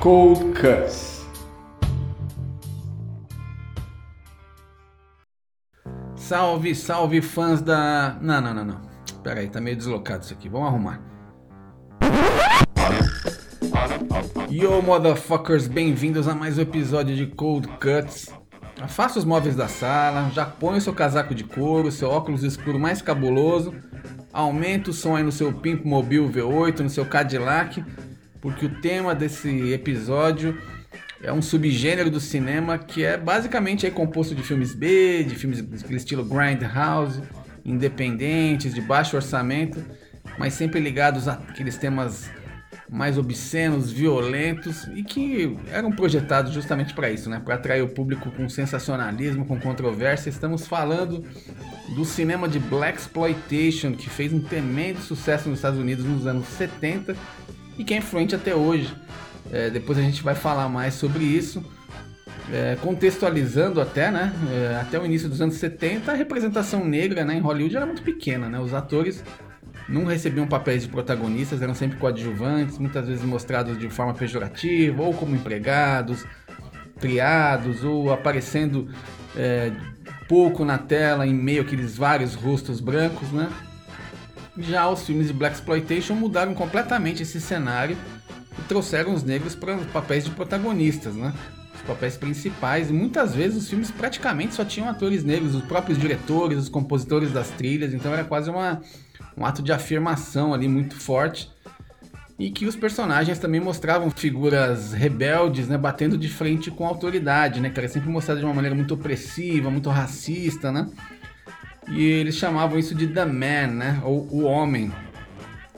Cold Cuts. Salve, salve fãs da. Não, não, não, não. Pera aí, tá meio deslocado isso aqui. Vamos arrumar. Yo, motherfuckers, bem-vindos a mais um episódio de Cold Cuts. Afasta os móveis da sala, já põe o seu casaco de couro, seu óculos escuro mais cabuloso, aumenta o som aí no seu Pimp Mobile V8, no seu Cadillac, porque o tema desse episódio é um subgênero do cinema que é basicamente aí composto de filmes B, de filmes do estilo Grindhouse, independentes, de baixo orçamento, mas sempre ligados àqueles temas mais obscenos, violentos e que eram projetados justamente para isso, né? Para atrair o público com sensacionalismo, com controvérsia. Estamos falando do cinema de black exploitation que fez um tremendo sucesso nos Estados Unidos nos anos 70 e que é influente até hoje. É, depois a gente vai falar mais sobre isso. É, contextualizando até, né? É, até o início dos anos 70, a representação negra né, em Hollywood era muito pequena, né? Os atores não recebiam papéis de protagonistas, eram sempre coadjuvantes, muitas vezes mostrados de forma pejorativa, ou como empregados, criados, ou aparecendo é, pouco na tela, em meio àqueles vários rostos brancos, né? Já os filmes de Black Exploitation mudaram completamente esse cenário e trouxeram os negros para os papéis de protagonistas, né? Os papéis principais, e muitas vezes os filmes praticamente só tinham atores negros, os próprios diretores, os compositores das trilhas, então era quase uma um ato de afirmação ali muito forte. E que os personagens também mostravam figuras rebeldes, né, batendo de frente com a autoridade, né, que era sempre mostrado de uma maneira muito opressiva, muito racista, né? E eles chamavam isso de The Man, né, ou o homem.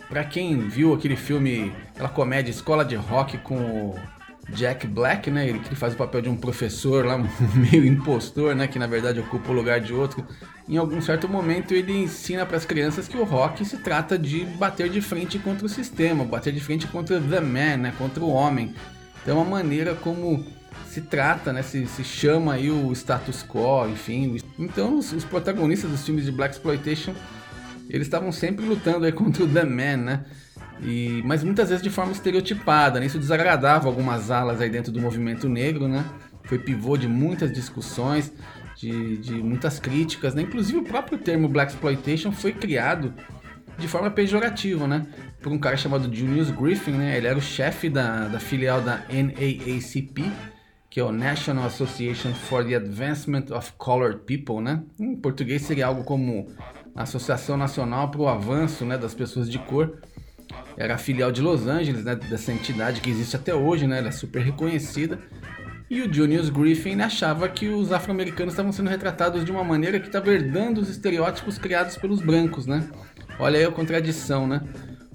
Para quem viu aquele filme, aquela comédia Escola de Rock com o Jack Black, né? Ele que faz o papel de um professor lá, meio impostor, né? Que na verdade ocupa o lugar de outro. Em algum certo momento ele ensina para as crianças que o rock se trata de bater de frente contra o sistema, bater de frente contra the man, né? Contra o homem. Então é uma maneira como se trata, né? Se, se chama aí o status quo, enfim. Então os, os protagonistas dos filmes de black exploitation eles estavam sempre lutando aí contra o the man, né? E, mas muitas vezes de forma estereotipada, né? isso desagradava algumas alas aí dentro do movimento negro, né? Foi pivô de muitas discussões, de, de muitas críticas, né? Inclusive o próprio termo Black Exploitation foi criado de forma pejorativa, né? Por um cara chamado Junius Griffin, né? Ele era o chefe da, da filial da NAACP, que é o National Association for the Advancement of Colored People, né? Em português seria algo como Associação Nacional para o Avanço né, das Pessoas de Cor era filial de Los Angeles, né, dessa entidade que existe até hoje, né, ela é super reconhecida. E o Junius Griffin achava que os afro-americanos estavam sendo retratados de uma maneira que estava herdando os estereótipos criados pelos brancos, né? Olha aí a contradição, né?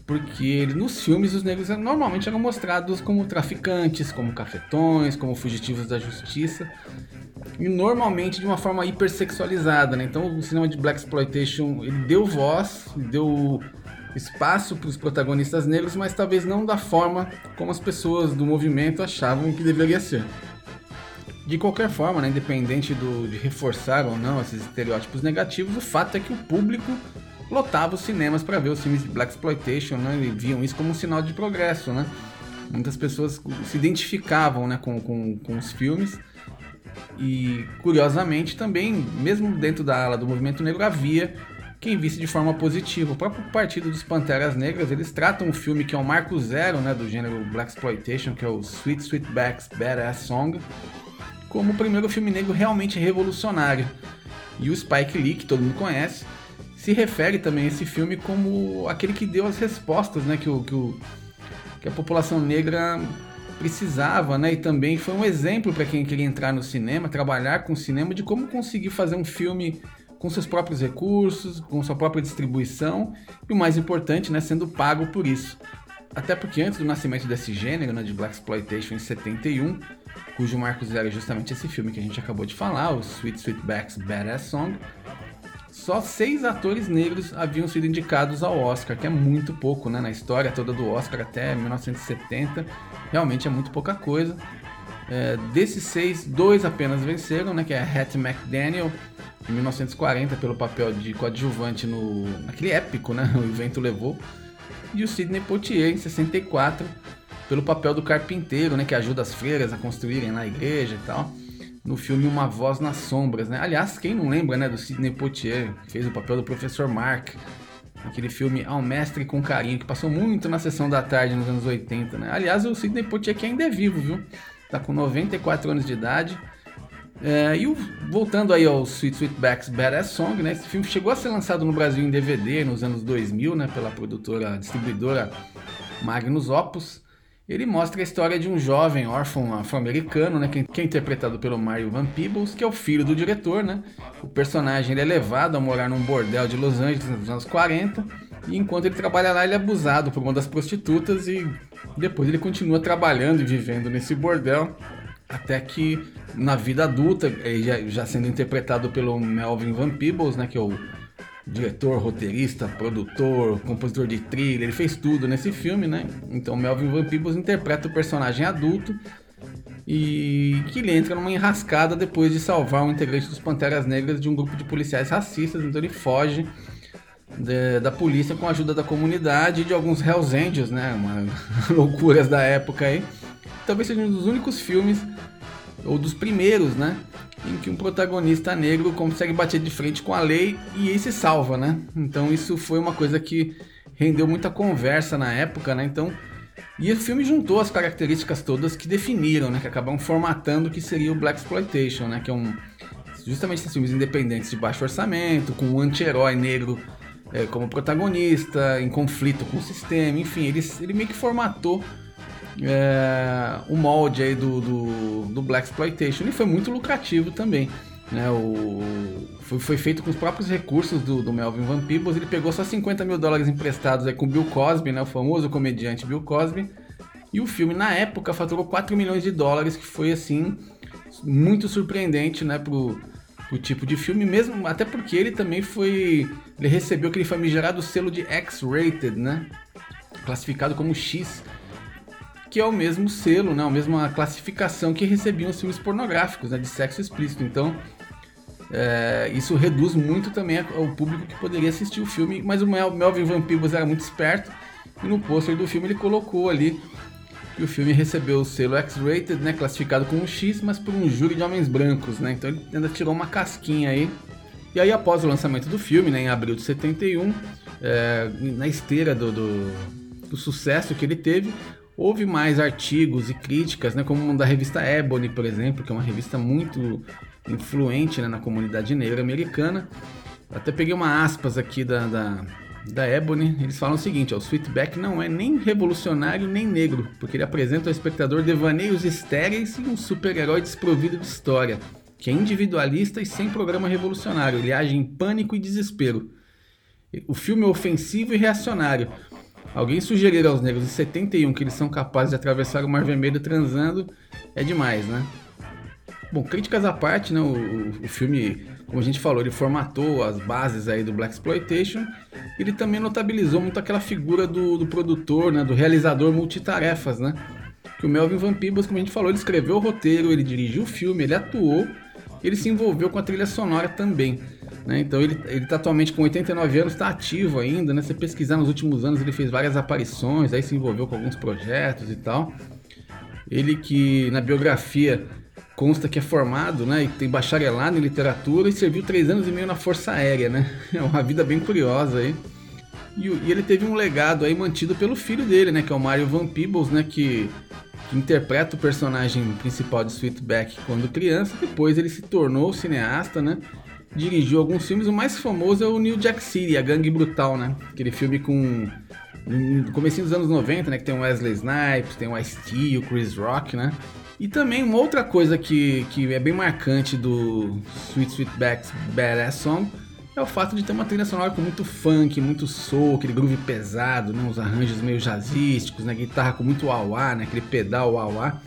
Porque nos filmes os negros normalmente eram mostrados como traficantes, como cafetões, como fugitivos da justiça. E normalmente de uma forma hipersexualizada, né? Então o cinema de Black Exploitation deu voz, deu espaço para os protagonistas negros, mas talvez não da forma como as pessoas do movimento achavam que deveria ser. De qualquer forma, né, independente do, de reforçar ou não esses estereótipos negativos, o fato é que o público lotava os cinemas para ver os filmes de Black Exploitation, né, e viam isso como um sinal de progresso. Né? Muitas pessoas se identificavam né, com, com, com os filmes e, curiosamente, também, mesmo dentro da ala do movimento negro, havia quem visse de forma positiva. O próprio Partido dos Panteras Negras, eles tratam o filme que é o marco zero né, do gênero Black Exploitation, que é o Sweet Sweetback's Badass Song, como o primeiro filme negro realmente revolucionário. E o Spike Lee, que todo mundo conhece, se refere também a esse filme como aquele que deu as respostas né, que, o, que, o, que a população negra precisava, né? E também foi um exemplo para quem queria entrar no cinema, trabalhar com cinema, de como conseguir fazer um filme com seus próprios recursos, com sua própria distribuição e o mais importante, né, sendo pago por isso. até porque antes do nascimento desse gênero, né, de Black Exploitation em 71, cujo marco zero é justamente esse filme que a gente acabou de falar, o Sweet Sweetback's Badass Song, só seis atores negros haviam sido indicados ao Oscar, que é muito pouco, né? Na história toda do Oscar até 1970, realmente é muito pouca coisa. É, desses seis, dois apenas venceram, né? Que é Hattie McDaniel, em 1940, pelo papel de coadjuvante no, naquele épico, né? O evento levou. E o Sidney Poitier, em 64, pelo papel do carpinteiro, né? Que ajuda as freiras a construírem na igreja e tal no filme Uma Voz nas Sombras, né? Aliás, quem não lembra, né, do Sidney Poitier, que fez o papel do Professor Mark, aquele filme Ao Mestre com Carinho, que passou muito na sessão da tarde nos anos 80, né? Aliás, o Sidney Poitier que ainda é vivo, viu? Tá com 94 anos de idade. É, e o, voltando aí ao Sweet Sweetback's Badass Song, né? Esse filme chegou a ser lançado no Brasil em DVD nos anos 2000, né? Pela produtora, distribuidora Magnus Opus. Ele mostra a história de um jovem órfão afro-americano, né, que é interpretado pelo Mario Van Peebles, que é o filho do diretor, né? O personagem é levado a morar num bordel de Los Angeles nos anos 40, e enquanto ele trabalha lá, ele é abusado por uma das prostitutas e depois ele continua trabalhando e vivendo nesse bordel até que na vida adulta, já, já sendo interpretado pelo Melvin Van Peebles, né, que é o diretor, roteirista, produtor, compositor de trilha, ele fez tudo nesse filme, né? Então Melvin Van Peebles interpreta o personagem adulto e que ele entra numa enrascada depois de salvar um integrante dos Panteras Negras de um grupo de policiais racistas, então ele foge de, da polícia com a ajuda da comunidade e de alguns Hells Angels, né? Uma loucuras da época aí. Talvez seja um dos únicos filmes ou dos primeiros, né? Em que um protagonista negro consegue bater de frente com a lei e aí se salva, né? Então isso foi uma coisa que rendeu muita conversa na época, né? Então, e o filme juntou as características todas que definiram, né? Que acabam formatando o que seria o Black Exploitation, né? Que é um justamente esses filmes independentes de baixo orçamento, com um anti-herói negro é, como protagonista, em conflito com o sistema, enfim, ele, ele meio que formatou é, o molde aí do, do, do Black Exploitation e foi muito lucrativo também. Né, o, foi, foi, feito com os próprios recursos do, do, Melvin Van Peebles. Ele pegou só 50 mil dólares emprestados aí com Bill Cosby, né, o famoso comediante Bill Cosby. E o filme, na época, faturou 4 milhões de dólares, que foi, assim, muito surpreendente, né, pro, pro tipo de filme, mesmo até porque ele também foi... Ele recebeu aquele famigerado selo de X-Rated, né, classificado como X, que é o mesmo selo, né, a mesma classificação que recebiam os filmes pornográficos, né, de sexo explícito. Então, é, isso reduz muito também o público que poderia assistir o filme, mas o Melvin Van era muito esperto e no pôster do filme ele colocou ali que o filme recebeu o selo X-rated, né, classificado como X, mas por um júri de homens brancos, né? Então ele ainda tirou uma casquinha aí. E aí após o lançamento do filme, né, em abril de 71, é, na esteira do, do, do sucesso que ele teve, Houve mais artigos e críticas, né, como um da revista Ebony, por exemplo, que é uma revista muito influente né, na comunidade negra americana. Até peguei uma aspas aqui da, da, da Ebony, eles falam o seguinte: ó, o Sweetback não é nem revolucionário nem negro, porque ele apresenta ao espectador devaneios estéreis e um super-herói desprovido de história, que é individualista e sem programa revolucionário. Ele age em pânico e desespero. O filme é ofensivo e reacionário, Alguém sugerir aos negros de 71 que eles são capazes de atravessar o Mar Vermelho transando é demais, né? Bom, críticas à parte, né? O, o, filme, como a gente falou, ele formatou as bases aí do Black Exploitation. Ele também notabilizou muito aquela figura do, do produtor, né? Do realizador multitarefas, né? Que o Melvin Van Peebles, como a gente falou, ele escreveu o roteiro, ele dirigiu o filme, ele atuou, ele se envolveu com a trilha sonora também. Né? Então ele, ele tá atualmente com 89 anos, está ativo ainda, né? Se pesquisar nos últimos anos, ele fez várias aparições, aí se envolveu com alguns projetos e tal. Ele que na biografia consta que é formado, né? E tem bacharelado em literatura e serviu três anos e meio na Força Aérea, né? É uma vida bem curiosa aí. E, e, ele teve um legado aí mantido pelo filho dele, né? Que é o Mario Van Peebles, né? Que, que interpreta o personagem principal de Sweetback quando criança. Depois ele se tornou cineasta, né? Dirigiu alguns filmes. O mais famoso é o New Jack City, a Gangue Brutal, né? Aquele filme com. No comecinho dos anos 90, né? Que tem o Wesley Snipes, tem o Ice-T, o Chris Rock, né? E também uma outra coisa que, que é bem marcante do Sweet Sweetback's Badass Song é o fato de ter uma trilha sonora com muito funk, muito soul, aquele groove pesado, né? os arranjos meio jazzísticos, né? guitarra com muito wah, né? aquele pedal wah.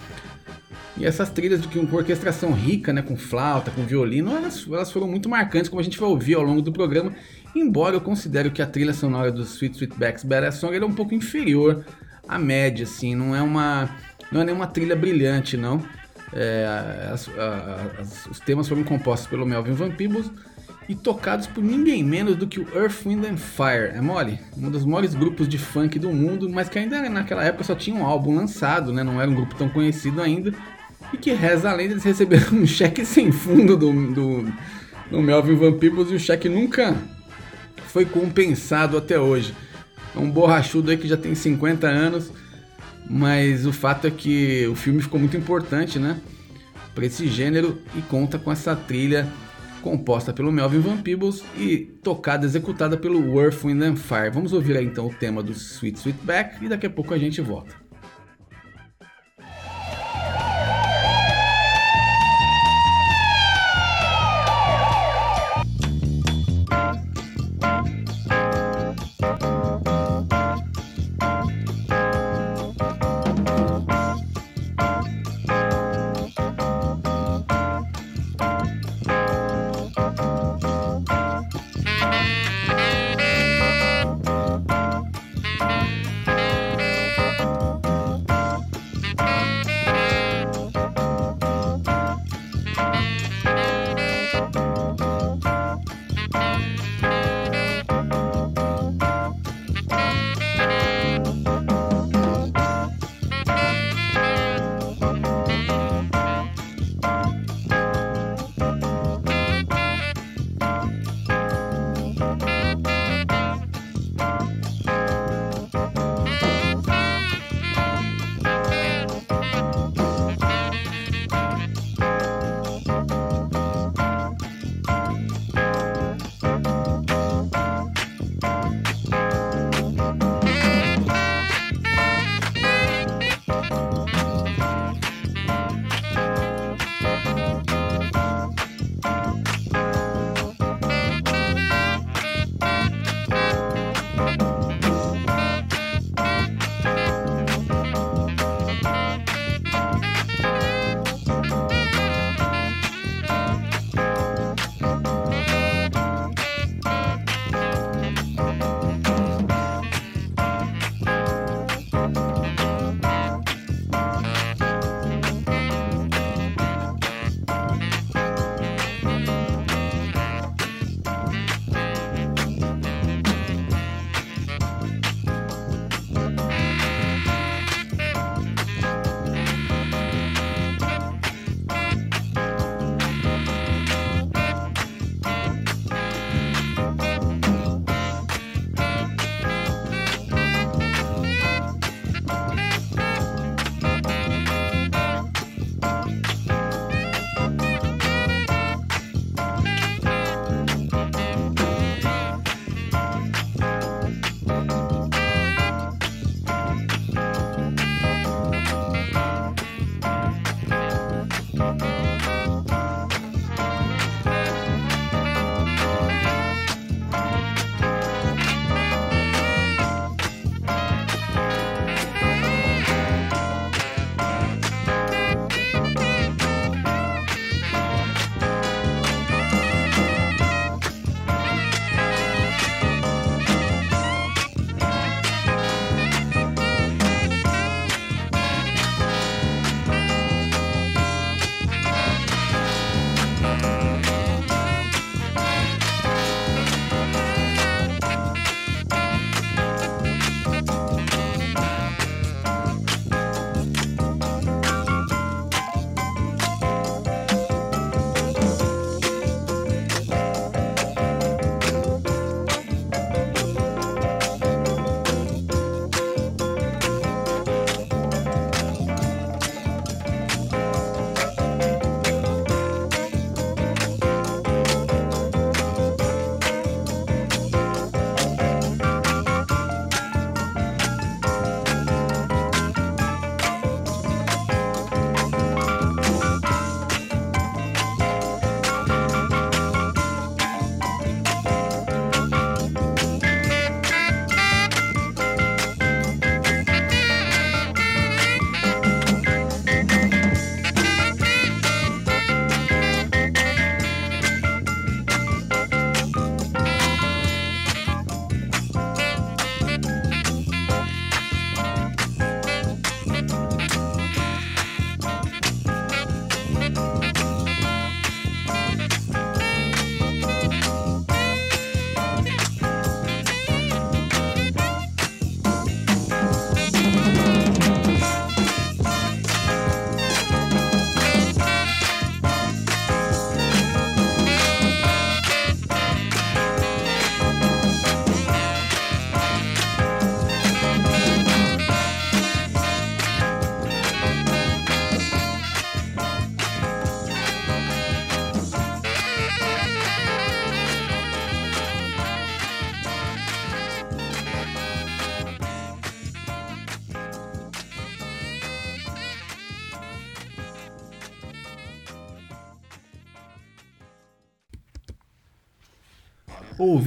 E essas trilhas com orquestração rica, né, com flauta, com violino, elas, elas foram muito marcantes, como a gente vai ouvir ao longo do programa. Embora eu considere que a trilha sonora do Sweet Sweetback's Badass Song é um pouco inferior à média, assim, não é uma, não é nenhuma trilha brilhante, não. É, as, as, os temas foram compostos pelo Melvin Van Peebles e tocados por ninguém menos do que o Earth, Wind and Fire. É mole? Um dos maiores grupos de funk do mundo, mas que ainda naquela época só tinha um álbum lançado, né? Não era um grupo tão conhecido ainda. E que reza além deles receberam um cheque sem fundo do, do, do Melvin Van Peebles e o cheque nunca foi compensado até hoje. É um borrachudo aí que já tem 50 anos, mas o fato é que o filme ficou muito importante, né? Para esse gênero e conta com essa trilha composta pelo Melvin Van Peebles e tocada, executada pelo Earth, Wind and Fire. Vamos ouvir aí então o tema do Sweet Sweetback e daqui a pouco a gente volta.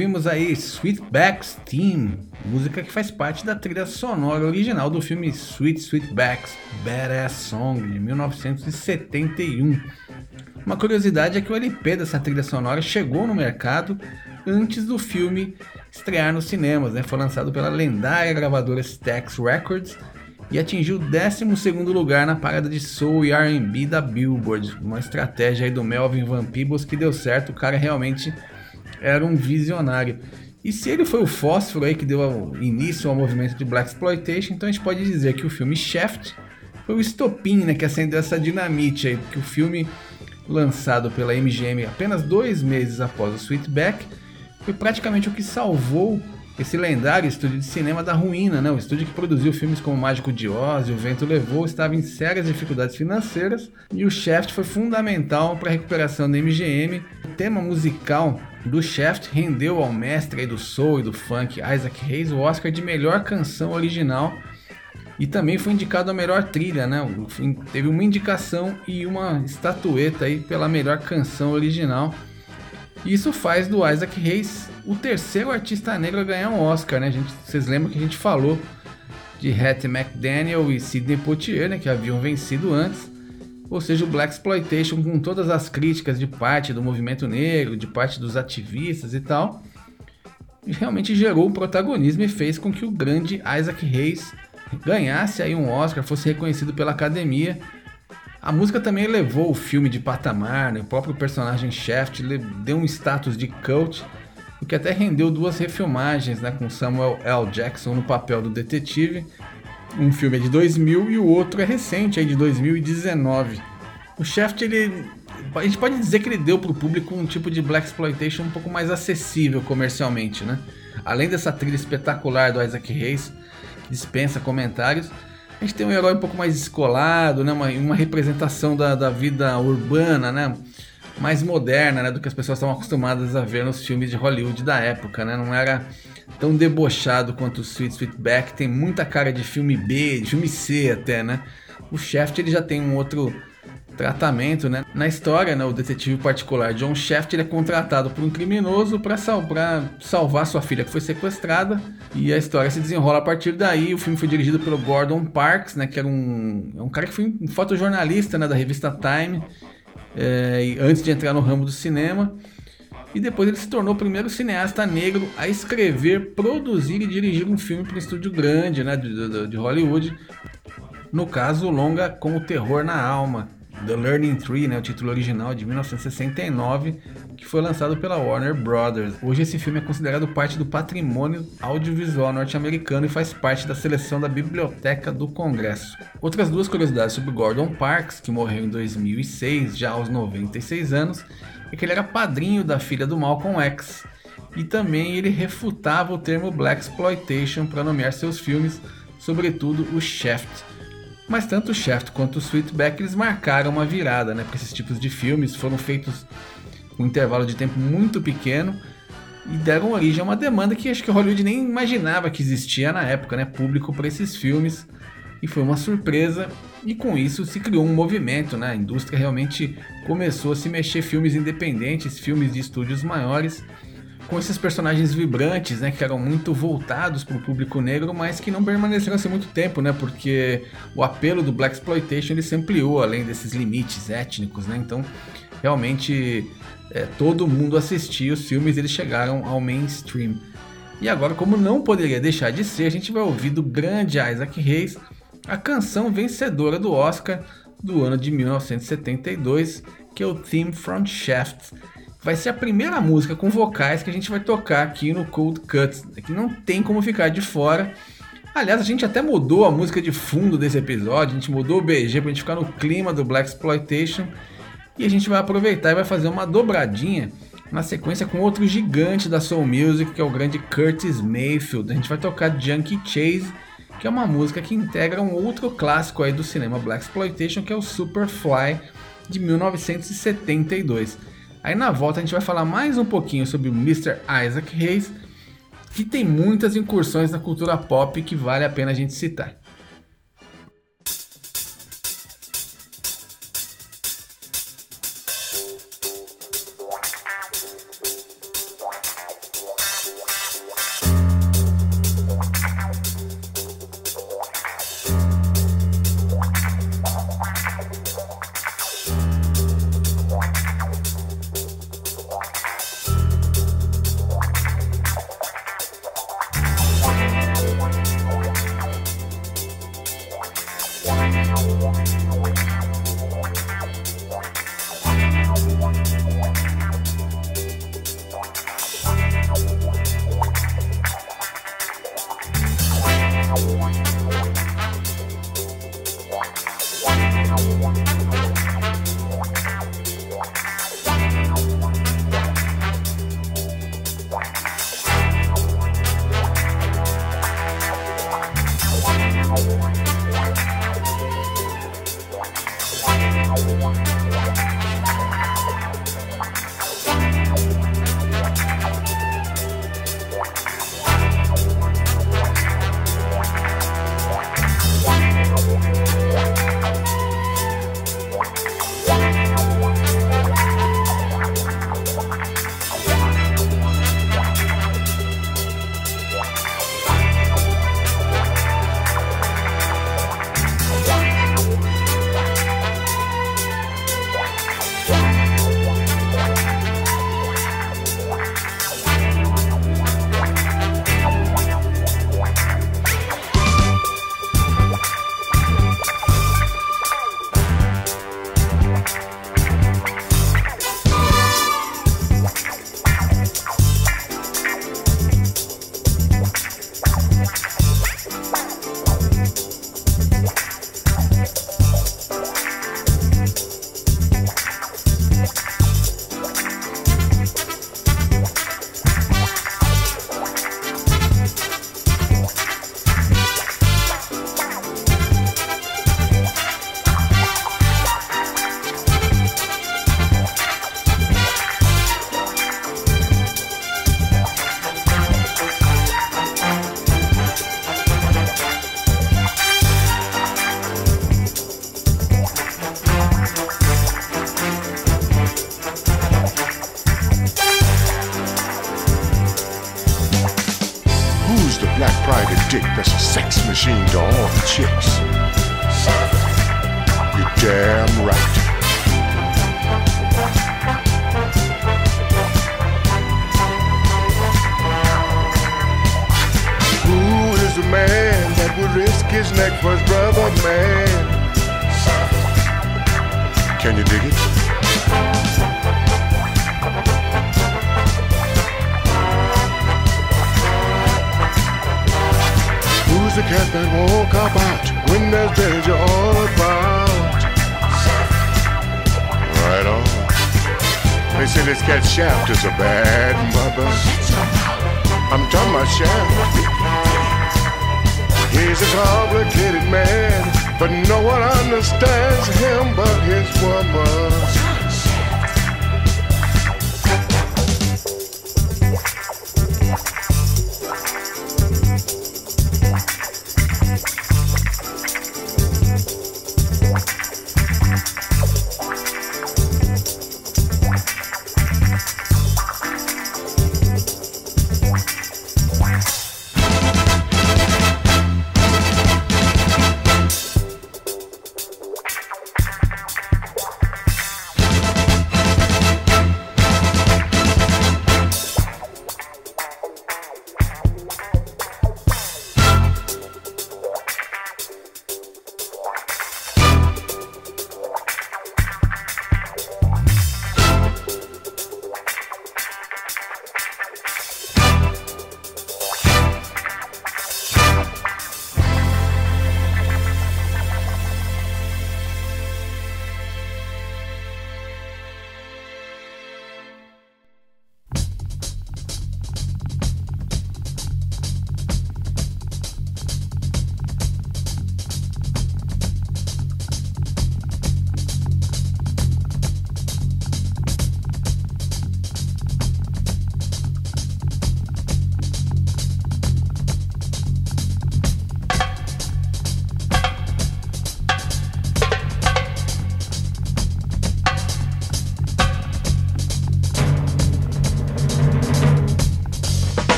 Ouvimos aí Sweetback's Theme, música que faz parte da trilha sonora original do filme Sweet Sweetback's Badass Song de 1971. Uma curiosidade é que o LP dessa trilha sonora chegou no mercado antes do filme estrear nos cinemas, né? Foi lançado pela lendária gravadora Stax Records e atingiu o 12 lugar na parada de Soul e R&B da Billboard. Uma estratégia aí do Melvin Van Peebles que deu certo, o cara realmente era um visionário. E se ele foi o fósforo aí que deu início ao movimento de Black Exploitation, então a gente pode dizer que o filme Shaft foi o estopim né, que acendeu essa dinamite aí, porque o filme lançado pela MGM apenas dois meses após o Sweetback foi praticamente o que salvou esse lendário estúdio de cinema da ruína, né? O estúdio que produziu filmes como Mágico de Oz e O Vento Levou estava em sérias dificuldades financeiras e o Shaft foi fundamental para a recuperação da MGM. O tema musical do Shaft rendeu ao mestre do soul e do funk Isaac Hayes o Oscar de melhor canção original e também foi indicado a melhor trilha, né? Teve uma indicação e uma estatueta aí pela melhor canção original. Isso faz do Isaac Hayes o terceiro artista negro a ganhar um Oscar, né? Gente, vocês lembram que a gente falou de Hattie McDaniel e Sidney Poitier, né, que haviam vencido antes. Ou seja, o Black Exploitation com todas as críticas de parte do movimento negro, de parte dos ativistas e tal, realmente gerou o protagonismo e fez com que o grande Isaac Hayes ganhasse aí um Oscar, fosse reconhecido pela academia a música também elevou o filme de patamar, né? o próprio personagem Shaft deu um status de cult, o que até rendeu duas refilmagens né? com Samuel L. Jackson no papel do detetive. Um filme é de 2000 e o outro é recente, é de 2019. O Shaft, ele, a gente pode dizer que ele deu para o público um tipo de black exploitation um pouco mais acessível comercialmente, né? Além dessa trilha espetacular do Isaac Hayes, que dispensa comentários, a gente tem um herói um pouco mais descolado, né? uma, uma representação da, da vida urbana, né? mais moderna né? do que as pessoas estavam acostumadas a ver nos filmes de Hollywood da época. Né? Não era tão debochado quanto o Sweet Sweetback, tem muita cara de filme B, de filme C até, né? O Shaft ele já tem um outro tratamento, né? Na história, né, o detetive particular John Shaft é contratado por um criminoso para sal salvar sua filha que foi sequestrada e a história se desenrola a partir daí. O filme foi dirigido pelo Gordon Parks, né, que era um, é um cara que foi um fotojornalista né, da revista Time é, antes de entrar no ramo do cinema. E depois ele se tornou o primeiro cineasta negro a escrever, produzir e dirigir um filme para um estúdio grande né, de, de, de Hollywood. No caso, longa Com o Terror na Alma, The Learning Tree, né, o título original de 1969, que foi lançado pela Warner Brothers. Hoje esse filme é considerado parte do patrimônio audiovisual norte-americano e faz parte da seleção da Biblioteca do Congresso. Outras duas curiosidades sobre Gordon Parks, que morreu em 2006, já aos 96 anos, é que ele era padrinho da filha do Malcolm X. E também ele refutava o termo Black Exploitation para nomear seus filmes, sobretudo o Shaft, mas tanto o Shaft quanto o Sweetback eles marcaram uma virada, né? Porque esses tipos de filmes foram feitos com um intervalo de tempo muito pequeno e deram origem a uma demanda que acho que Hollywood nem imaginava que existia na época, né? Público para esses filmes. E foi uma surpresa, e com isso se criou um movimento, né? A indústria realmente começou a se mexer filmes independentes, filmes de estúdios maiores com esses personagens vibrantes, né, que eram muito voltados para o público negro, mas que não permaneceram assim muito tempo, né, porque o apelo do black exploitation ele se ampliou além desses limites étnicos, né, então realmente é, todo mundo assistia os filmes, eles chegaram ao mainstream. E agora, como não poderia deixar de ser, a gente vai ouvir do grande Isaac Hayes a canção vencedora do Oscar do ano de 1972, que é o Theme from Shaft vai ser a primeira música com vocais que a gente vai tocar aqui no Cold Cuts, que não tem como ficar de fora. Aliás, a gente até mudou a música de fundo desse episódio, a gente mudou o BG pra gente ficar no clima do Black Exploitation. E a gente vai aproveitar e vai fazer uma dobradinha na sequência com outro gigante da Soul Music, que é o grande Curtis Mayfield. A gente vai tocar Junkie Chase, que é uma música que integra um outro clássico aí do cinema Black Exploitation, que é o Superfly de 1972. Aí na volta a gente vai falar mais um pouquinho sobre o Mr. Isaac Hayes, que tem muitas incursões na cultura pop que vale a pena a gente citar. Who's the cat that won't cop out when there's danger all about? Right on. They say this cat Shaft is a bad mother. I'm talking about Shaft. He's a complicated man, but no one understands him but his woman.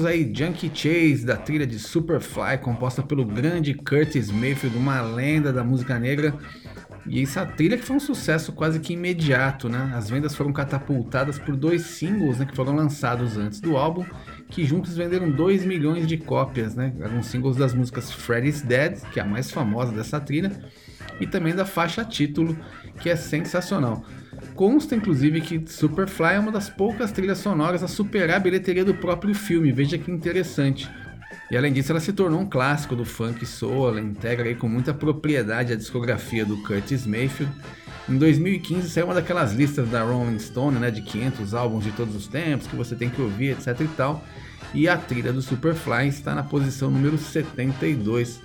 Ouvimos aí Junkie Chase, da trilha de Superfly, composta pelo grande Curtis Mayfield, uma lenda da música negra. E essa trilha que foi um sucesso quase que imediato, né? As vendas foram catapultadas por dois singles né, que foram lançados antes do álbum, que juntos venderam 2 milhões de cópias, né? Eram singles das músicas Freddy's Dead, que é a mais famosa dessa trilha, e também da faixa título, que é sensacional. Consta inclusive que Superfly é uma das poucas trilhas sonoras a superar a bilheteria do próprio filme, veja que interessante. E além disso, ela se tornou um clássico do funk soul, ela integra aí com muita propriedade a discografia do Curtis Mayfield. Em 2015 saiu uma daquelas listas da Rolling Stone, né, de 500 álbuns de todos os tempos que você tem que ouvir, etc e tal. E a trilha do Superfly está na posição número 72,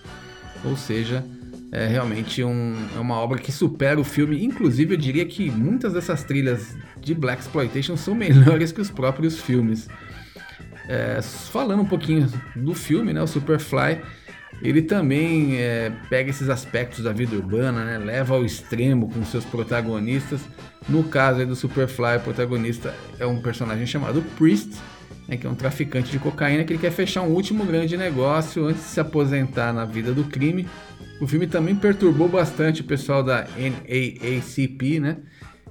ou seja, é realmente um, é uma obra que supera o filme. Inclusive, eu diria que muitas dessas trilhas de Black Exploitation são melhores que os próprios filmes. É, falando um pouquinho do filme, né, o Superfly, ele também é, pega esses aspectos da vida urbana, né, leva ao extremo com seus protagonistas. No caso do Superfly, o protagonista é um personagem chamado Priest, né, que é um traficante de cocaína que ele quer fechar um último grande negócio antes de se aposentar na vida do crime. O filme também perturbou bastante o pessoal da NAACP, né?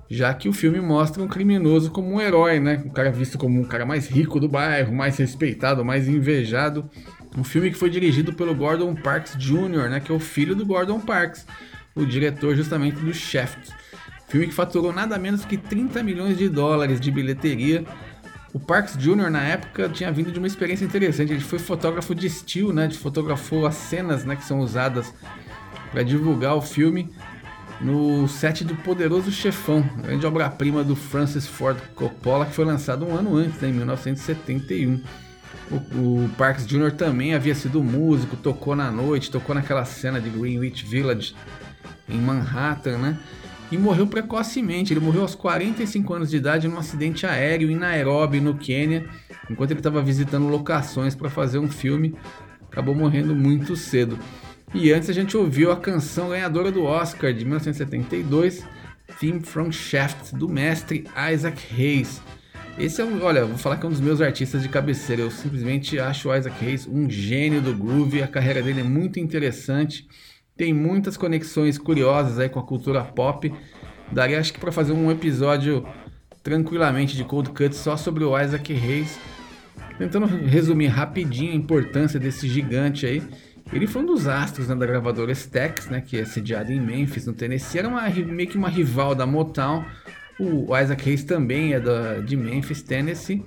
já que o filme mostra um criminoso como um herói, né? Um cara visto como um cara mais rico do bairro, mais respeitado, mais invejado. Um filme que foi dirigido pelo Gordon Parks Jr., né? Que é o filho do Gordon Parks, o diretor justamente do Shaft. Filme que faturou nada menos que 30 milhões de dólares de bilheteria. O Parks Jr. na época tinha vindo de uma experiência interessante. Ele foi fotógrafo de estilo, né? De fotografou as cenas, né? Que são usadas para divulgar o filme no set do Poderoso Chefão, grande obra-prima do Francis Ford Coppola, que foi lançado um ano antes, né, em 1971. O, o, Parks Jr. também havia sido músico, tocou na noite, tocou naquela cena de Greenwich Village em Manhattan, né? E morreu precocemente. Ele morreu aos 45 anos de idade num acidente aéreo em Nairobi, no Quênia, enquanto ele estava visitando locações para fazer um filme. Acabou morrendo muito cedo. E antes a gente ouviu a canção ganhadora do Oscar de 1972, Theme from Shaft, do mestre Isaac Hayes. Esse é um, olha, vou falar que é um dos meus artistas de cabeceira. Eu simplesmente acho o Isaac Hayes um gênio do groove. A carreira dele é muito interessante. Tem muitas conexões curiosas aí com a cultura pop. Daria acho que para fazer um episódio tranquilamente de Cold Cut só sobre o Isaac Hayes. Tentando resumir rapidinho a importância desse gigante aí. Ele foi um dos astros né, da gravadora Stax, né, que é sediada em Memphis, no Tennessee. Era uma, meio que uma rival da Motown. O Isaac Hayes também é da, de Memphis, Tennessee.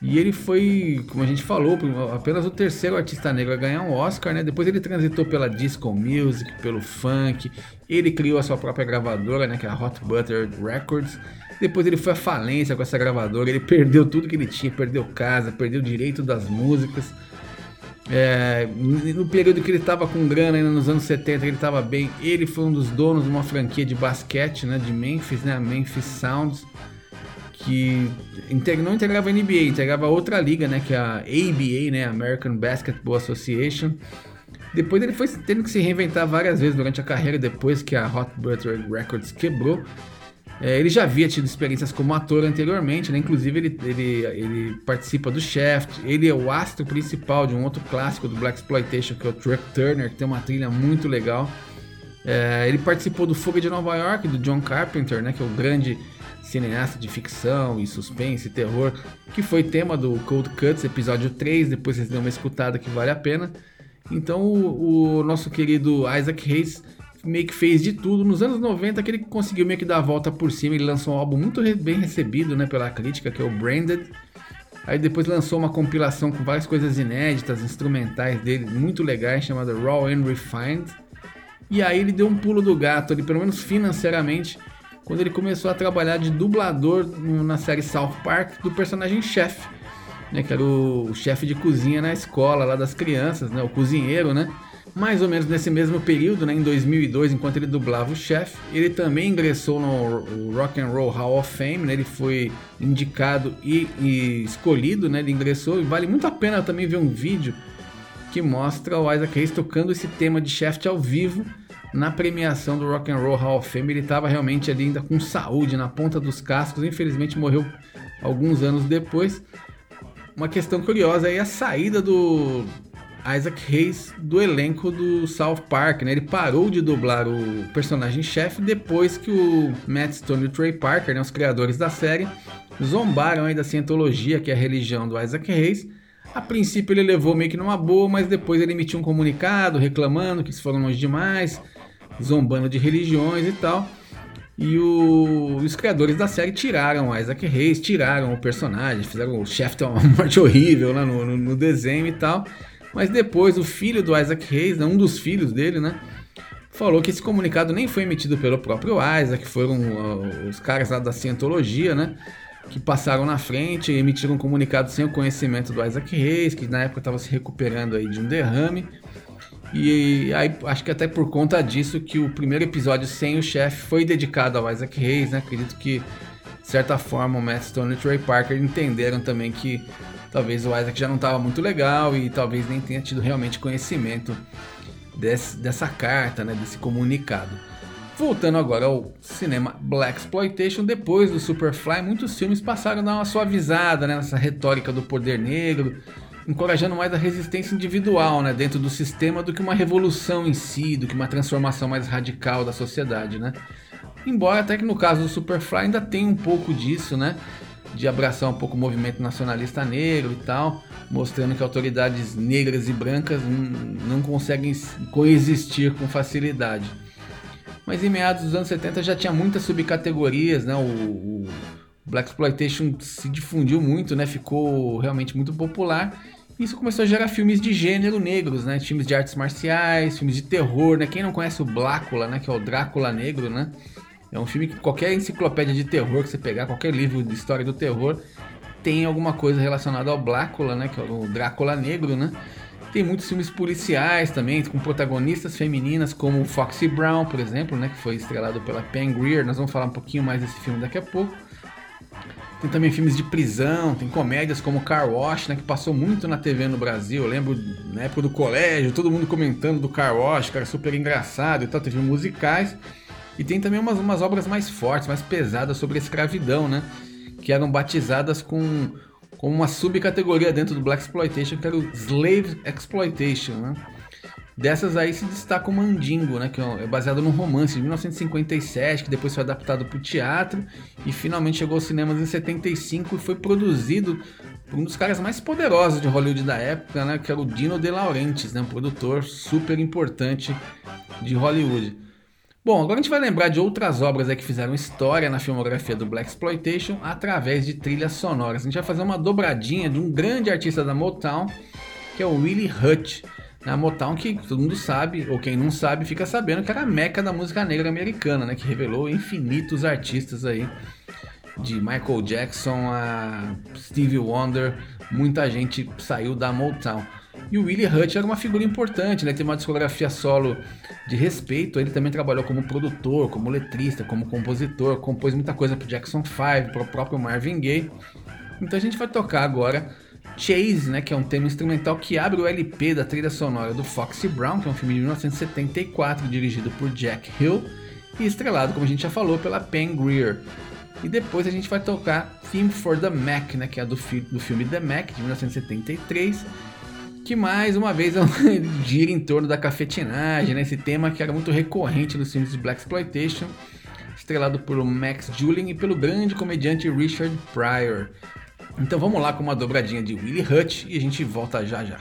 E ele foi, como a gente falou, apenas o terceiro artista negro a ganhar um Oscar, né? Depois ele transitou pela disco music, pelo funk. Ele criou a sua própria gravadora, né? Que é a Hot Butter Records. Depois ele foi à falência com essa gravadora. Ele perdeu tudo que ele tinha, perdeu casa, perdeu direito das músicas. É, no período que ele estava com grana, ainda nos anos 70, ele estava bem. Ele foi um dos donos de uma franquia de basquete né, de Memphis, né, a Memphis Sounds, que não integrava a NBA, integrava outra liga, né, que é a ABA, né, American Basketball Association. Depois ele foi tendo que se reinventar várias vezes durante a carreira, depois que a Hot Butter Records quebrou. É, ele já havia tido experiências como ator anteriormente, né? Inclusive ele, ele, ele participa do Shaft. Ele é o astro principal de um outro clássico do Black Exploitation que é o Truck Turner, que tem uma trilha muito legal. É, ele participou do Fuga de Nova York do John Carpenter, né? Que é o grande cineasta de ficção e suspense e terror, que foi tema do Cold Cuts, episódio 3. Depois vocês dão uma escutada que vale a pena. Então o, o nosso querido Isaac Hayes meio que fez de tudo. Nos anos 90 que ele conseguiu meio que dar a volta por cima, ele lançou um álbum muito bem recebido, né, pela crítica, que é o Branded. Aí depois lançou uma compilação com várias coisas inéditas, instrumentais dele, muito legais, chamada Raw and Refined. E aí ele deu um pulo do gato ali, pelo menos financeiramente, quando ele começou a trabalhar de dublador na série South Park do personagem chefe, né, que era o chefe de cozinha na escola lá das crianças, né, o cozinheiro, né? Mais ou menos nesse mesmo período, né, em 2002, enquanto ele dublava o chefe, ele também ingressou no Rock and Roll Hall of Fame, né, ele foi indicado e, e escolhido, né, ele ingressou, e vale muito a pena também ver um vídeo que mostra o Isaac Hayes tocando esse tema de Shaft ao vivo na premiação do Rock and Roll Hall of Fame. Ele estava realmente ali ainda com saúde, na ponta dos cascos, infelizmente morreu alguns anos depois. uma questão curiosa aí a saída do Isaac Hayes do elenco do South Park, né? Ele parou de dublar o personagem chefe depois que o Matt Stone e o Trey Parker, né, os criadores da série, zombaram aí da cientologia, que é a religião do Isaac Hayes. A princípio ele levou meio que numa boa, mas depois ele emitiu um comunicado reclamando que eles foram longe demais, zombando de religiões e tal. E o, os criadores da série tiraram Isaac Hayes, tiraram o personagem, fizeram o chefe ter uma morte horrível lá no, no, no, desenho e tal. Mas depois o filho do Isaac Hayes, né, um dos filhos dele, né? Falou que esse comunicado nem foi emitido pelo próprio Isaac, foram uh, os caras lá da cientologia, né? Que passaram na frente e emitiram um comunicado sem o conhecimento do Isaac Hayes, que na época estava se recuperando aí de um derrame. E aí, acho que até por conta disso que o primeiro episódio sem o chefe foi dedicado ao Isaac Hayes, né? Acredito que, de certa forma, o Matt Stone e o Trey Parker entenderam também que talvez o Isaac já não estava muito legal e talvez nem tenha tido realmente conhecimento desse, dessa carta, né? Desse comunicado. Voltando agora ao cinema Black Exploitation, depois do Superfly, muitos filmes passaram a dar uma suavizada né, nessa retórica do poder negro, encorajando mais a resistência individual né, dentro do sistema do que uma revolução em si, do que uma transformação mais radical da sociedade. Né? Embora até que no caso do Superfly ainda tem um pouco disso, né? De abraçar um pouco o movimento nacionalista negro e tal, mostrando que autoridades negras e brancas não conseguem coexistir com facilidade. Mas em meados dos anos 70 já tinha muitas subcategorias, né? O, o Black Exploitation se difundiu muito, né? Ficou realmente muito popular isso começou a gerar filmes de gênero negros, né? Filmes de artes marciais, filmes de terror, né? Quem não conhece o Blácula, né? Que é o Drácula Negro, né? É um filme que qualquer enciclopédia de terror que você pegar, qualquer livro de história do terror, tem alguma coisa relacionada ao Blácula, né? Que é o Drácula Negro, né? Tem muitos filmes policiais também, com protagonistas femininas, como Foxy Brown, por exemplo, né? Que foi estrelado pela Pam Grier. Nós vamos falar um pouquinho mais desse filme daqui a pouco. Tem também filmes de prisão, tem comédias como Car Wash, né, que passou muito na TV no Brasil. Eu lembro na época do colégio, todo mundo comentando do Car Wash, cara, super engraçado e tal. Teve musicais. E tem também umas, umas obras mais fortes, mais pesadas sobre a escravidão, né? Que eram batizadas com, com uma subcategoria dentro do Black Exploitation, que era o Slave Exploitation, né? Dessas aí se destaca o Mandingo, né, que é baseado num romance de 1957, que depois foi adaptado para o teatro e finalmente chegou aos cinemas em 75 e foi produzido por um dos caras mais poderosos de Hollywood da época, né, que era o Dino De Laurentiis, né, um produtor super importante de Hollywood. Bom, agora a gente vai lembrar de outras obras que fizeram história na filmografia do Black Exploitation através de trilhas sonoras. A gente vai fazer uma dobradinha de um grande artista da Motown, que é o Willie Hutch a Motown que todo mundo sabe, ou quem não sabe, fica sabendo que era a meca da música negra americana, né? Que revelou infinitos artistas aí, de Michael Jackson a Stevie Wonder, muita gente saiu da Motown. E o Willie Hutch era uma figura importante, né? Tem uma discografia solo de respeito. Ele também trabalhou como produtor, como letrista, como compositor, compôs muita coisa pro Jackson 5, pro próprio Marvin Gaye. Então a gente vai tocar agora Chase, né, que é um tema instrumental que abre o LP da trilha sonora do Foxy Brown, que é um filme de 1974 dirigido por Jack Hill e estrelado, como a gente já falou, pela Pam Grier. E depois a gente vai tocar Theme for the Mac, né, que é do, fi do filme The Mac, de 1973, que mais uma vez é gira em torno da cafetinagem, né, esse tema que era muito recorrente nos filmes de Black Exploitation, estrelado por Max Julien e pelo grande comediante Richard Pryor. Então vamos lá com uma dobradinha de Willie Hutch e a gente volta já já.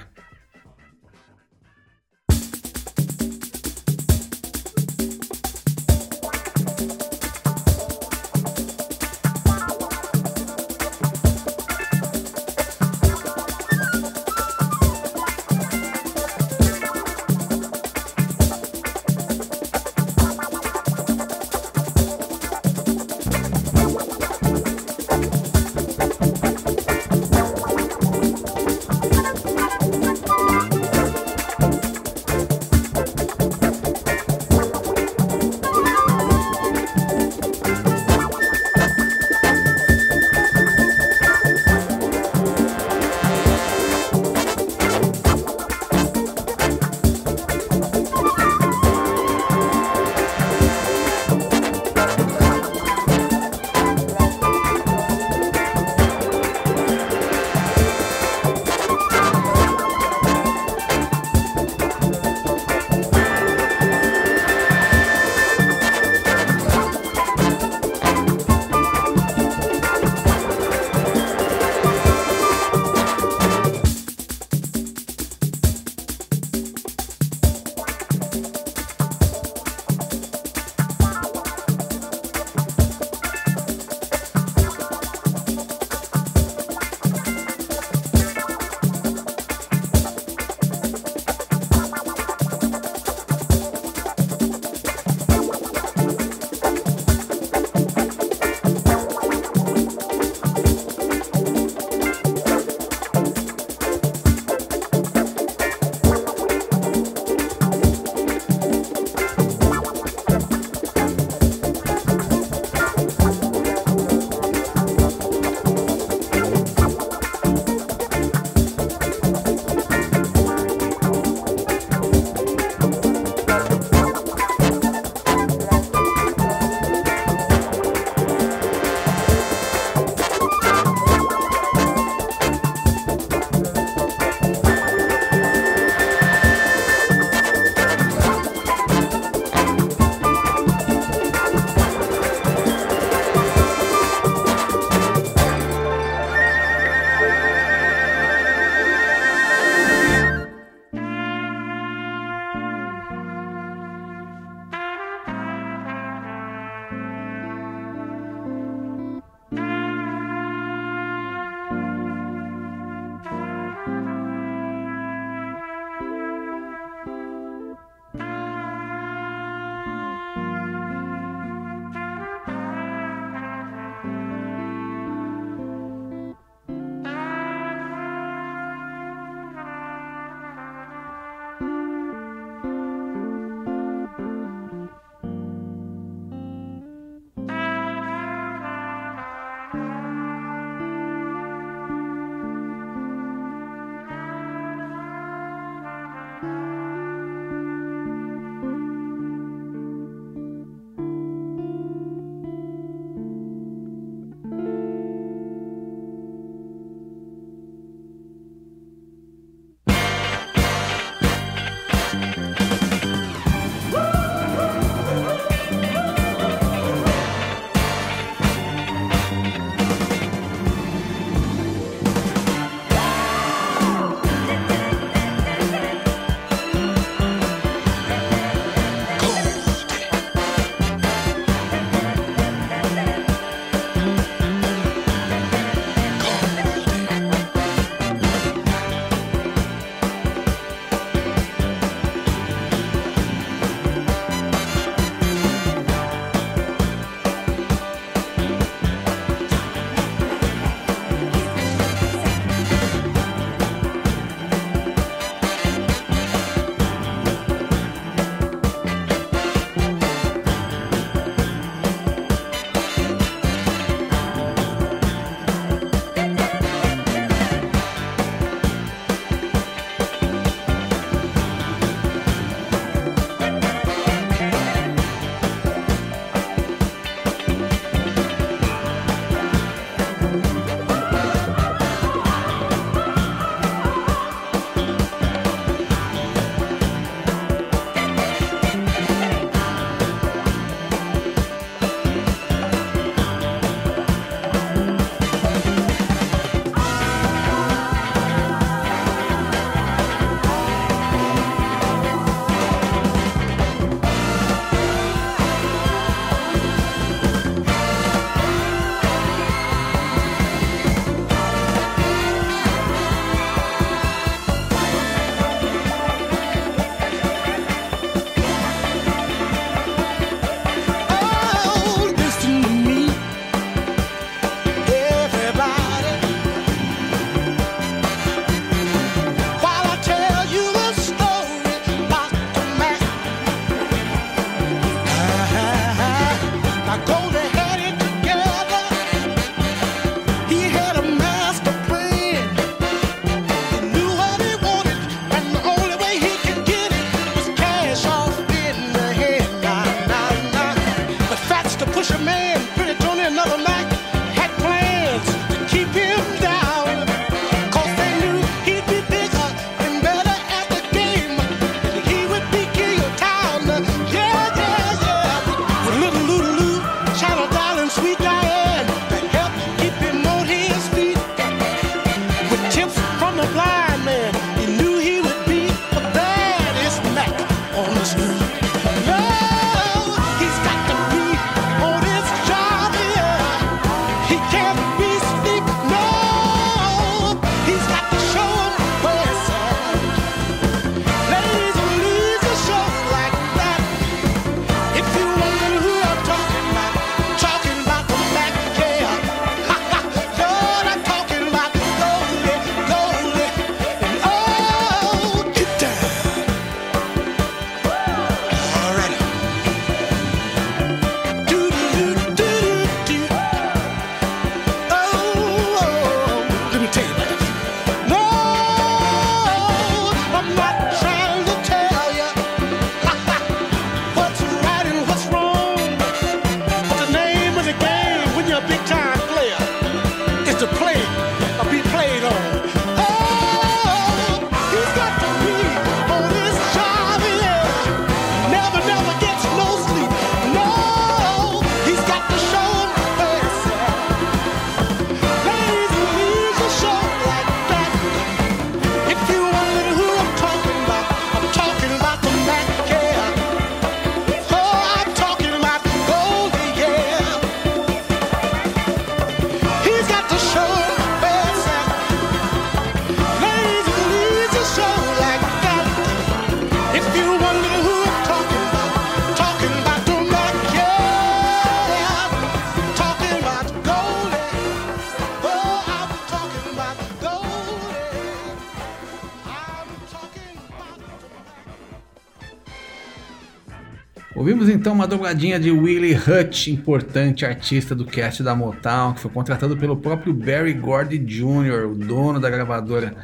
Então uma dobradinha de Willie Hutch, importante artista do cast da Motown, que foi contratado pelo próprio Barry Gordy Jr., o dono da gravadora.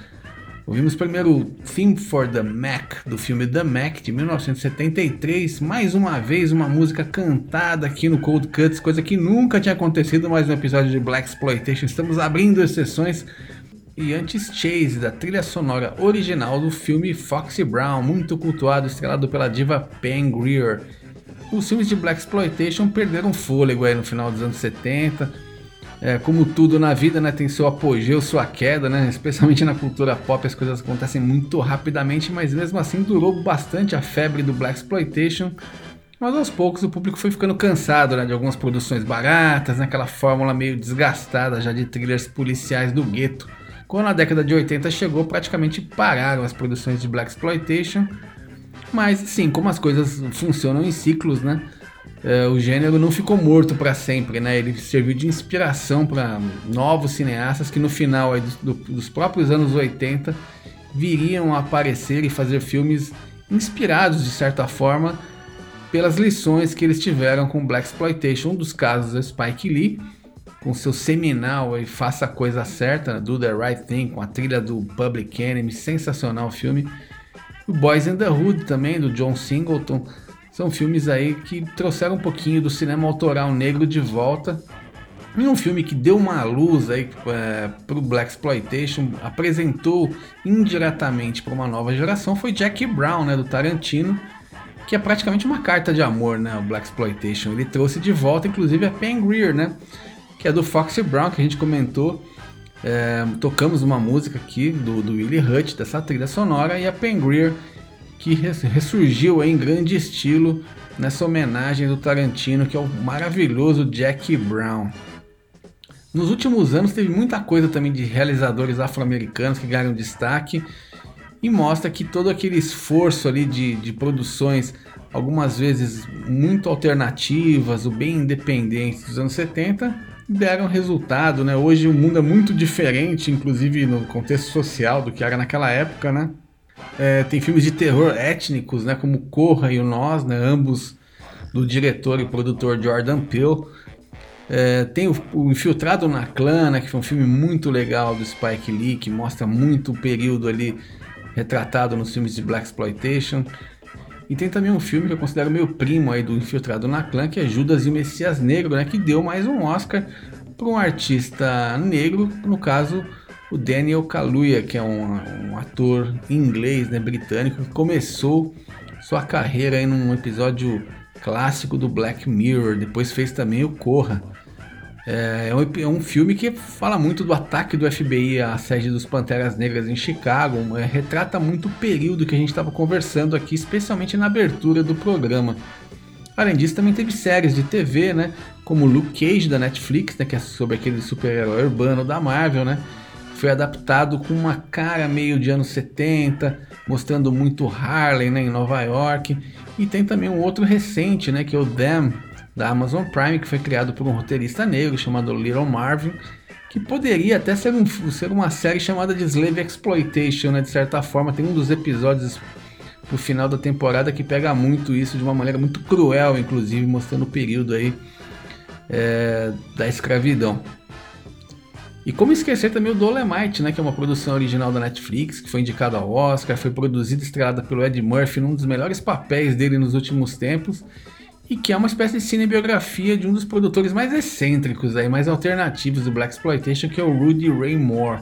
Ouvimos primeiro o Theme for the Mac, do filme The Mac, de 1973. Mais uma vez, uma música cantada aqui no Cold Cuts, coisa que nunca tinha acontecido mais um episódio de Black Exploitation. Estamos abrindo exceções. E antes Chase, da trilha sonora original do filme Foxy Brown, muito cultuado, estrelado pela diva Pam Grier. Os filmes de Black Exploitation perderam fôlego aí no final dos anos 70. É, como tudo na vida, né, tem seu apogeu, sua queda, né, especialmente na cultura pop, as coisas acontecem muito rapidamente, mas mesmo assim durou bastante a febre do Black Exploitation. Mas aos poucos o público foi ficando cansado né, de algumas produções baratas, naquela fórmula meio desgastada já de thrillers policiais do gueto. Quando a década de 80 chegou, praticamente pararam as produções de Black Exploitation. Mas sim, como as coisas funcionam em ciclos, né? é, o gênero não ficou morto para sempre, né? Ele serviu de inspiração para novos cineastas que no final do- do- dos próprios anos 80 viriam a aparecer e fazer filmes inspirados de certa forma pelas lições que eles tiveram com Black Exploitation. Um dos casos é Spike Lee, com seu seminal aí, Faça a Coisa Certa, Do the Right Thing, com a trilha do Public Enemy, sensacional filme. O Boys in the Hood também, do John Singleton. São filmes aí que trouxeram um pouquinho do cinema autoral negro de volta. E um filme que deu uma luz aí é, o Black Exploitation, apresentou indiretamente para uma nova geração, foi Jackie Brown, né, do Tarantino, que é praticamente uma carta de amor, né, o Black Exploitation. Ele trouxe de volta, inclusive, a Pam Grier, né, que é do Foxy Brown, que a gente comentou. É, tocamos uma música aqui do, do Willie Hutch, dessa trilha sonora, e a Pam Grier, que res- ressurgiu em grande estilo nessa homenagem do Tarantino, que é o maravilhoso Jackie Brown. Nos últimos anos teve muita coisa também de realizadores afro-americanos que ganharam destaque e mostra que todo aquele esforço ali de, de produções, algumas vezes muito alternativas, ou bem independentes dos anos 70, deram resultado, né? Hoje o mundo é muito diferente, inclusive no contexto social do que era naquela época, né? É, tem filmes de terror étnicos, né? Como Corra e o Nós, né? Ambos do diretor e produtor Jordan Peele. É, tem o, o Infiltrado na Clã, né, que foi um filme muito legal do Spike Lee, que mostra muito o período ali retratado nos filmes de Black Exploitation. E tem também um filme que eu considero meio primo aí do Infiltrado na Clã, que é Judas e Messias Negro, né, que deu mais um Oscar para um artista negro, no caso o Daniel Kaluuya, que é um, um ator inglês, né, britânico, que começou sua carreira aí num episódio clássico do Black Mirror, depois fez também o Corra. É, é um, é um filme que fala muito do ataque do FBI à sede dos Panteras Negras em Chicago, é, retrata muito o período que a gente estava conversando aqui, especialmente na abertura do programa. Além disso, também teve séries de TV, né? Como Luke Cage da Netflix, né? Que é sobre aquele super-herói urbano da Marvel, né? Foi adaptado com uma cara meio de anos 70, mostrando muito Harlem, né? Em Nova York. E tem também um outro recente, né? Que é o Them da Amazon Prime, que foi criado por um roteirista negro chamado Little Marvin, que poderia até ser, um, ser uma série chamada de Slave Exploitation, né? De certa forma, tem um dos episódios pro final da temporada que pega muito isso de uma maneira muito cruel, inclusive mostrando o período aí é, da escravidão. E como esquecer também o Dolemite, né, que é uma produção original da Netflix, que foi indicado ao Oscar, foi produzida e estrelada pelo Ed Murphy num dos melhores papéis dele nos últimos tempos, e que é uma espécie de cinebiografia de um dos produtores mais excêntricos, aí, mais alternativos do Black Exploitation, que é o Rudy Ray Moore.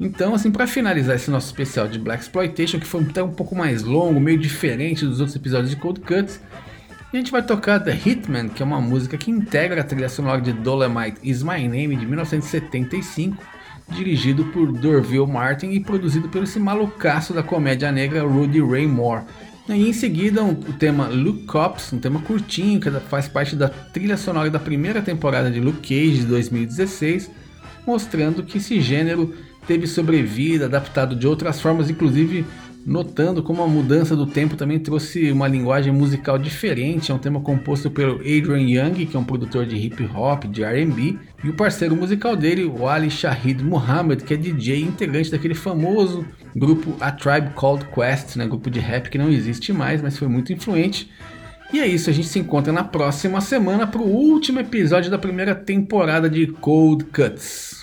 Então, assim, para finalizar esse nosso especial de Black Exploitation, que foi até um pouco mais longo, meio diferente dos outros episódios de Cold Cuts, a gente vai tocar The Hitman, que é uma música que integra a trilha sonora de Dolomite Is My Name de 1975, dirigido por Dorville Martin e produzido pelo esse malucaço da comédia negra Rudy Ray Moore. E em seguida um, o tema Luke Cops, um tema curtinho que faz parte da trilha sonora da primeira temporada de Luke Cage de 2016, mostrando que esse gênero teve sobrevida, adaptado de outras formas, inclusive notando como a mudança do tempo também trouxe uma linguagem musical diferente. É um tema composto pelo Adrian Young, que é um produtor de hip hop, de RB, e o parceiro musical dele, o Ali Shahid Muhammad, que é DJ integrante daquele famoso grupo A Tribe Called Quest, né, grupo de rap que não existe mais, mas foi muito influente. E é isso, a gente se encontra na próxima semana para o último episódio da primeira temporada de Cold Cuts.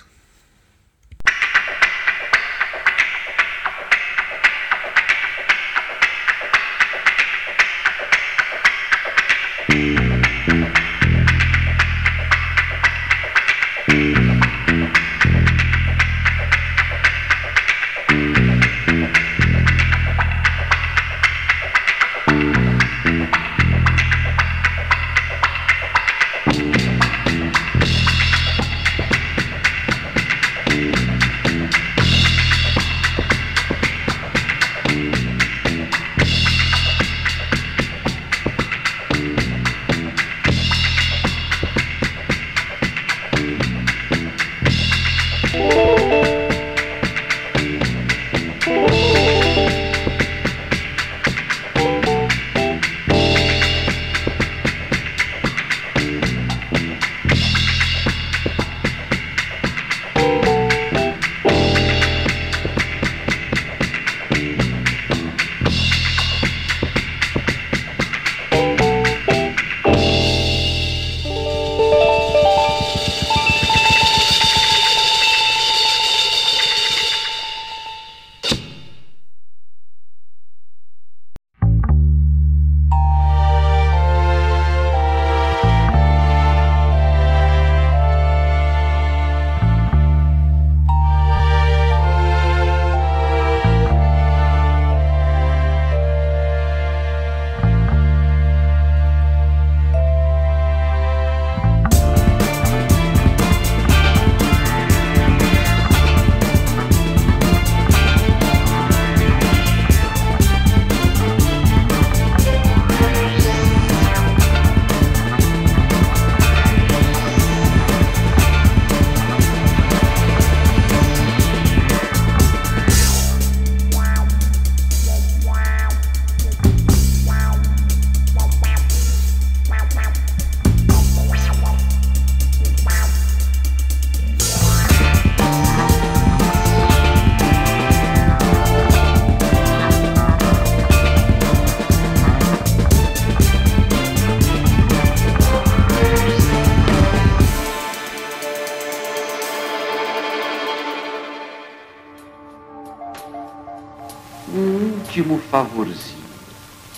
Favorzinho.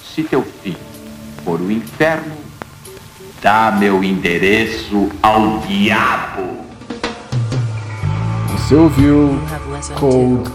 Se teu filho for o inferno, dá meu endereço ao diabo. Você ouviu have listened Cold